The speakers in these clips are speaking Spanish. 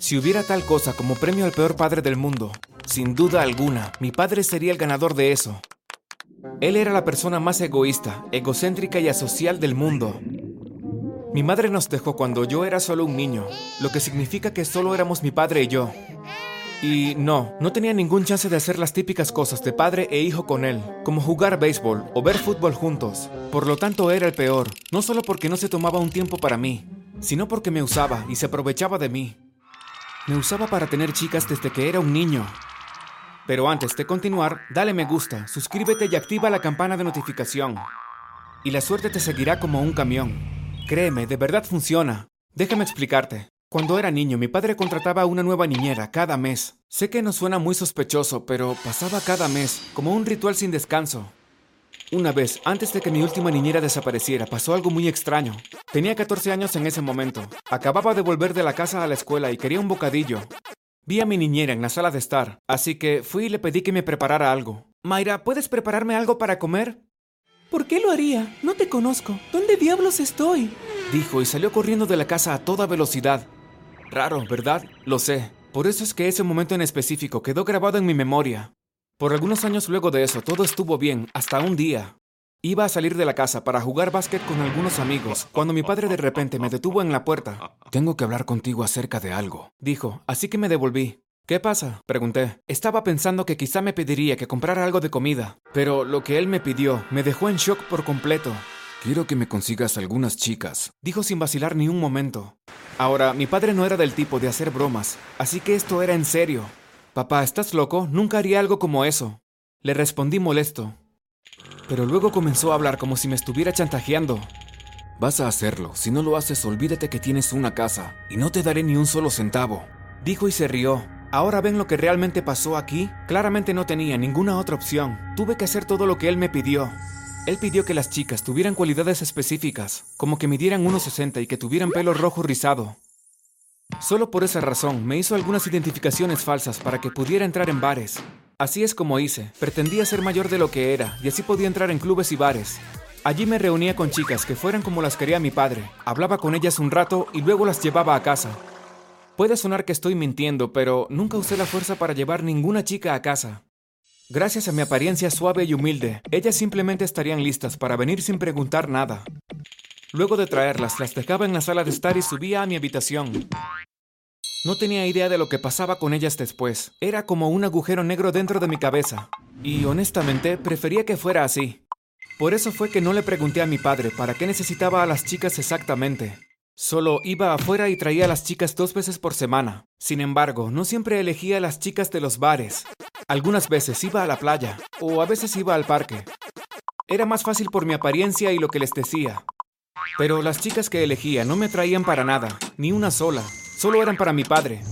Si hubiera tal cosa como premio al peor padre del mundo, sin duda alguna, mi padre sería el ganador de eso. Él era la persona más egoísta, egocéntrica y asocial del mundo. Mi madre nos dejó cuando yo era solo un niño, lo que significa que solo éramos mi padre y yo. Y no, no tenía ningún chance de hacer las típicas cosas de padre e hijo con él, como jugar béisbol o ver fútbol juntos. Por lo tanto era el peor, no solo porque no se tomaba un tiempo para mí, sino porque me usaba y se aprovechaba de mí. Me usaba para tener chicas desde que era un niño. Pero antes de continuar, dale me gusta, suscríbete y activa la campana de notificación. Y la suerte te seguirá como un camión. Créeme, de verdad funciona. Déjame explicarte. Cuando era niño, mi padre contrataba a una nueva niñera cada mes. Sé que no suena muy sospechoso, pero pasaba cada mes, como un ritual sin descanso. Una vez, antes de que mi última niñera desapareciera, pasó algo muy extraño. Tenía 14 años en ese momento. Acababa de volver de la casa a la escuela y quería un bocadillo. Vi a mi niñera en la sala de estar, así que fui y le pedí que me preparara algo. Mayra, ¿puedes prepararme algo para comer? ¿Por qué lo haría? No te conozco. ¿Dónde diablos estoy? Dijo y salió corriendo de la casa a toda velocidad. Raro, ¿verdad? Lo sé. Por eso es que ese momento en específico quedó grabado en mi memoria. Por algunos años luego de eso, todo estuvo bien, hasta un día. Iba a salir de la casa para jugar básquet con algunos amigos, cuando mi padre de repente me detuvo en la puerta. Tengo que hablar contigo acerca de algo, dijo, así que me devolví. ¿Qué pasa? Pregunté. Estaba pensando que quizá me pediría que comprara algo de comida, pero lo que él me pidió me dejó en shock por completo. Quiero que me consigas algunas chicas, dijo sin vacilar ni un momento. Ahora, mi padre no era del tipo de hacer bromas, así que esto era en serio. Papá, ¿estás loco? Nunca haría algo como eso. Le respondí molesto. Pero luego comenzó a hablar como si me estuviera chantajeando. Vas a hacerlo. Si no lo haces, olvídate que tienes una casa y no te daré ni un solo centavo. Dijo y se rió. Ahora ven lo que realmente pasó aquí. Claramente no tenía ninguna otra opción. Tuve que hacer todo lo que él me pidió. Él pidió que las chicas tuvieran cualidades específicas, como que midieran 1,60 y que tuvieran pelo rojo rizado. Solo por esa razón me hizo algunas identificaciones falsas para que pudiera entrar en bares. Así es como hice, pretendía ser mayor de lo que era y así podía entrar en clubes y bares. Allí me reunía con chicas que fueran como las quería mi padre, hablaba con ellas un rato y luego las llevaba a casa. Puede sonar que estoy mintiendo, pero nunca usé la fuerza para llevar ninguna chica a casa. Gracias a mi apariencia suave y humilde, ellas simplemente estarían listas para venir sin preguntar nada. Luego de traerlas, las dejaba en la sala de estar y subía a mi habitación. No tenía idea de lo que pasaba con ellas después. Era como un agujero negro dentro de mi cabeza. Y honestamente, prefería que fuera así. Por eso fue que no le pregunté a mi padre para qué necesitaba a las chicas exactamente. Solo iba afuera y traía a las chicas dos veces por semana. Sin embargo, no siempre elegía a las chicas de los bares. Algunas veces iba a la playa, o a veces iba al parque. Era más fácil por mi apariencia y lo que les decía. Pero las chicas que elegía no me traían para nada, ni una sola. Solo eran para mi padre.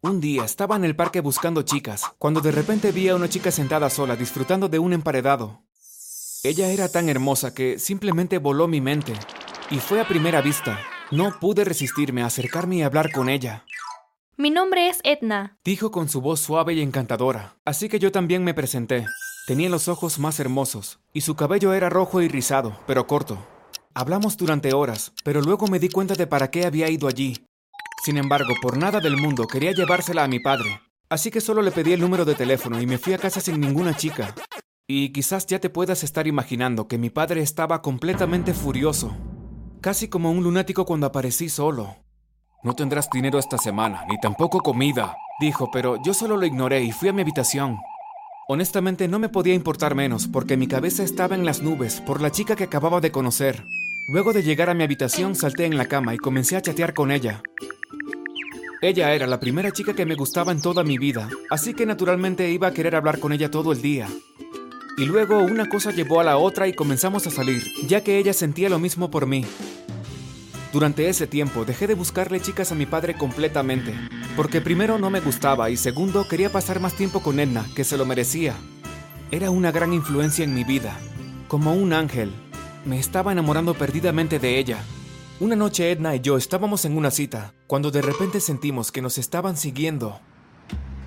Un día estaba en el parque buscando chicas, cuando de repente vi a una chica sentada sola disfrutando de un emparedado. Ella era tan hermosa que simplemente voló mi mente. Y fue a primera vista. No pude resistirme a acercarme y hablar con ella. Mi nombre es Edna, Dijo con su voz suave y encantadora, así que yo también me presenté. Tenía los ojos más hermosos, y su cabello era rojo y rizado, pero corto. Hablamos durante horas, pero luego me di cuenta de para qué había ido allí. Sin embargo, por nada del mundo quería llevársela a mi padre, así que solo le pedí el número de teléfono y me fui a casa sin ninguna chica. Y quizás ya te puedas estar imaginando que mi padre estaba completamente furioso, casi como un lunático cuando aparecí solo. No tendrás dinero esta semana, ni tampoco comida, dijo, pero yo solo lo ignoré y fui a mi habitación. Honestamente no me podía importar menos porque mi cabeza estaba en las nubes por la chica que acababa de conocer. Luego de llegar a mi habitación salté en la cama y comencé a chatear con ella. Ella era la primera chica que me gustaba en toda mi vida, así que naturalmente iba a querer hablar con ella todo el día. Y luego una cosa llevó a la otra y comenzamos a salir, ya que ella sentía lo mismo por mí. Durante ese tiempo dejé de buscarle chicas a mi padre completamente, porque primero no me gustaba y segundo quería pasar más tiempo con Edna, que se lo merecía. Era una gran influencia en mi vida, como un ángel. Me estaba enamorando perdidamente de ella. Una noche Edna y yo estábamos en una cita, cuando de repente sentimos que nos estaban siguiendo.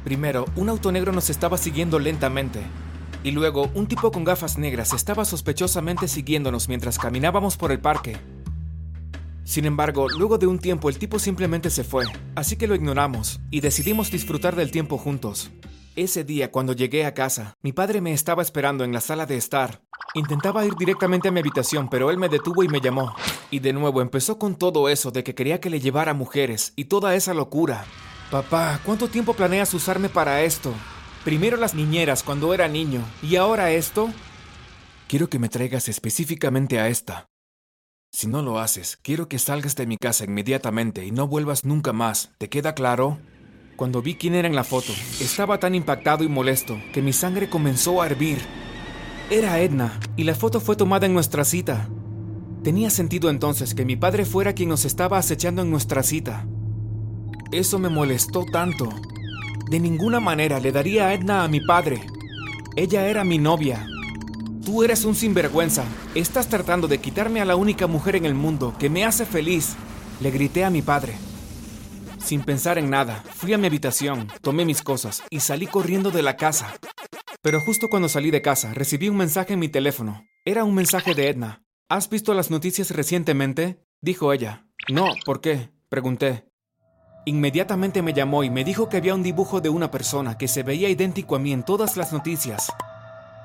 Primero, un auto negro nos estaba siguiendo lentamente, y luego un tipo con gafas negras estaba sospechosamente siguiéndonos mientras caminábamos por el parque. Sin embargo, luego de un tiempo el tipo simplemente se fue, así que lo ignoramos y decidimos disfrutar del tiempo juntos. Ese día, cuando llegué a casa, mi padre me estaba esperando en la sala de estar. Intentaba ir directamente a mi habitación, pero él me detuvo y me llamó. Y de nuevo empezó con todo eso de que quería que le llevara mujeres y toda esa locura. Papá, ¿cuánto tiempo planeas usarme para esto? Primero las niñeras cuando era niño, y ahora esto. Quiero que me traigas específicamente a esta. Si no lo haces, quiero que salgas de mi casa inmediatamente y no vuelvas nunca más. ¿Te queda claro? Cuando vi quién era en la foto, estaba tan impactado y molesto que mi sangre comenzó a hervir. Era Edna, y la foto fue tomada en nuestra cita. Tenía sentido entonces que mi padre fuera quien nos estaba acechando en nuestra cita. Eso me molestó tanto. De ninguna manera le daría a Edna a mi padre. Ella era mi novia, Tú eres un sinvergüenza. Estás tratando de quitarme a la única mujer en el mundo que me hace feliz. Le grité a mi padre. Sin pensar en nada, fui a mi habitación, tomé mis cosas y salí corriendo de la casa. Pero justo cuando salí de casa, recibí un mensaje en mi teléfono. Era un mensaje de Edna. ¿Has visto las noticias recientemente? Dijo ella. No, ¿por qué? Pregunté. Inmediatamente me llamó y me dijo que había un dibujo de una persona que se veía idéntico a mí en todas las noticias.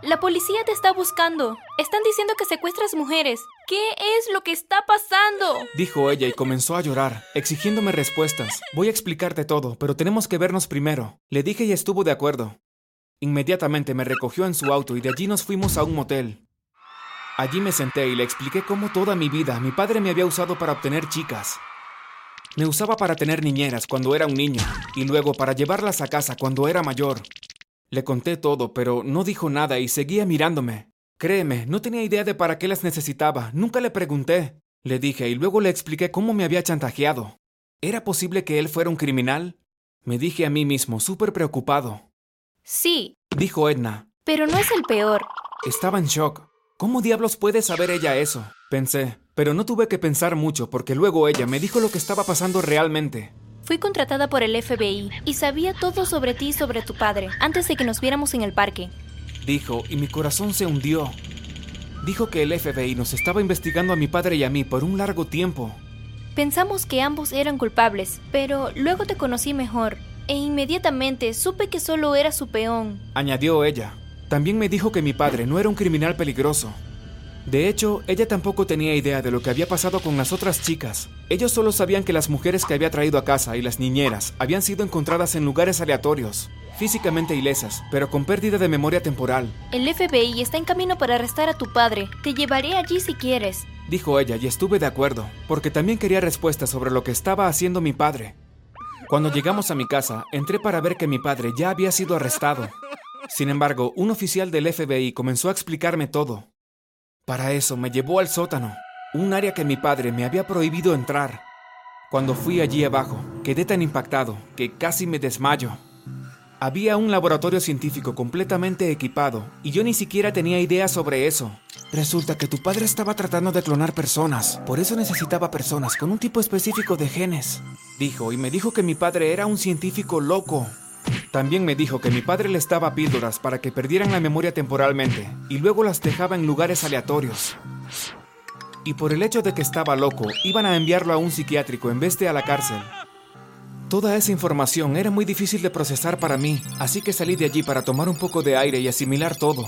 La policía te está buscando. Están diciendo que secuestras mujeres. ¿Qué es lo que está pasando? Dijo ella y comenzó a llorar, exigiéndome respuestas. Voy a explicarte todo, pero tenemos que vernos primero. Le dije y estuvo de acuerdo. Inmediatamente me recogió en su auto y de allí nos fuimos a un motel. Allí me senté y le expliqué cómo toda mi vida mi padre me había usado para obtener chicas. Me usaba para tener niñeras cuando era un niño y luego para llevarlas a casa cuando era mayor. Le conté todo, pero no dijo nada y seguía mirándome. Créeme, no tenía idea de para qué las necesitaba, nunca le pregunté. Le dije y luego le expliqué cómo me había chantajeado. ¿Era posible que él fuera un criminal? Me dije a mí mismo, súper preocupado. Sí, Dijo Edna. pero no es el peor. Estaba en shock. ¿Cómo diablos puede saber ella eso? Pensé, pero no tuve que pensar mucho porque luego ella me dijo lo que estaba pasando realmente. Fui contratada por el FBI y sabía todo sobre ti y sobre tu padre antes de que nos viéramos en el parque. Dijo, y mi corazón se hundió. Dijo que el FBI nos estaba investigando a mi padre y a mí por un largo tiempo. Pensamos que ambos eran culpables, pero luego te conocí mejor e inmediatamente supe que solo era su peón. Añadió ella. También me dijo que mi padre no era un criminal peligroso. De hecho, ella tampoco tenía idea de lo que había pasado con las otras chicas. Ellos solo sabían que las mujeres que había traído a casa y las niñeras habían sido encontradas en lugares aleatorios, físicamente ilesas, pero con pérdida de memoria temporal, El FBI está en camino para arrestar a tu padre. Te llevaré allí si quieres. dijo ella y estuve de acuerdo, porque también quería respuestas sobre lo que estaba haciendo mi padre. Cuando llegamos a mi casa, entré para ver que mi padre ya había sido arrestado. Sin embargo, un oficial del FBI comenzó a explicarme todo. Para eso me llevó al sótano, un área que mi padre me había prohibido entrar. Cuando fui allí abajo, quedé tan impactado que casi me desmayo. Había un laboratorio científico completamente equipado y yo ni siquiera tenía idea sobre eso. Resulta que tu padre estaba tratando de clonar personas, por eso necesitaba personas con un tipo específico de genes. Dijo y me dijo que mi padre era un científico loco. También me dijo que mi padre les daba píldoras para que perdieran la memoria temporalmente y luego las dejaba en lugares aleatorios. Y por el hecho de que estaba loco, iban a enviarlo a un psiquiátrico en vez de a la cárcel. Toda esa información era muy difícil de procesar para mí, así que salí de allí para tomar un poco de aire y asimilar todo.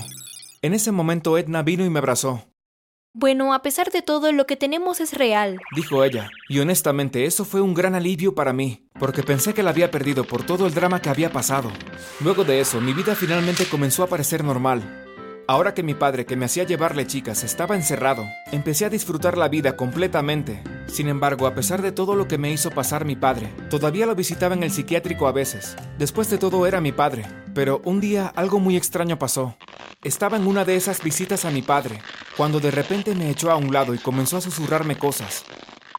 En ese momento Edna vino y me abrazó. Bueno, a pesar de todo, lo que tenemos es real. dijo ella, y honestamente eso fue un gran alivio para mí, porque pensé que la había perdido por todo el drama que había pasado. Luego de eso, mi vida finalmente comenzó a parecer normal. Ahora que mi padre, que me hacía llevarle chicas, estaba encerrado, empecé a disfrutar la vida completamente. Sin embargo, a pesar de todo lo que me hizo pasar mi padre, todavía lo visitaba en el psiquiátrico a veces. Después de todo era mi padre, pero un día algo muy extraño pasó. Estaba en una de esas visitas a mi padre, cuando de repente me echó a un lado y comenzó a susurrarme cosas.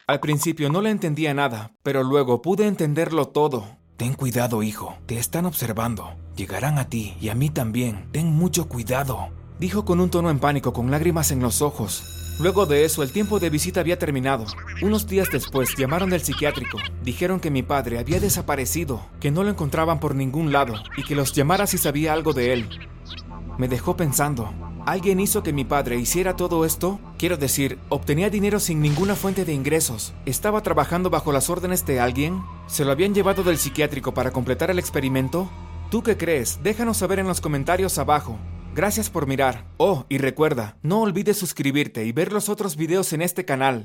Al principio no le entendía nada, pero luego pude entenderlo todo. Ten cuidado, hijo, te están observando. Llegarán a ti y a mí también. Ten mucho cuidado. Dijo con un tono en pánico, con lágrimas en los ojos. Luego de eso, el tiempo de visita había terminado. Unos días después, llamaron del psiquiátrico. Dijeron que mi padre había desaparecido, que no lo encontraban por ningún lado y que los llamara si sabía algo de él. Me dejó pensando. ¿Alguien hizo que mi padre hiciera todo esto? Quiero decir, obtenía dinero sin ninguna fuente de ingresos. ¿Estaba trabajando bajo las órdenes de alguien? ¿Se lo habían llevado del psiquiátrico para completar el experimento? ¿Tú qué crees? Déjanos saber en los comentarios abajo. Gracias por mirar. Oh, y recuerda, no olvides suscribirte y ver los otros videos en este canal.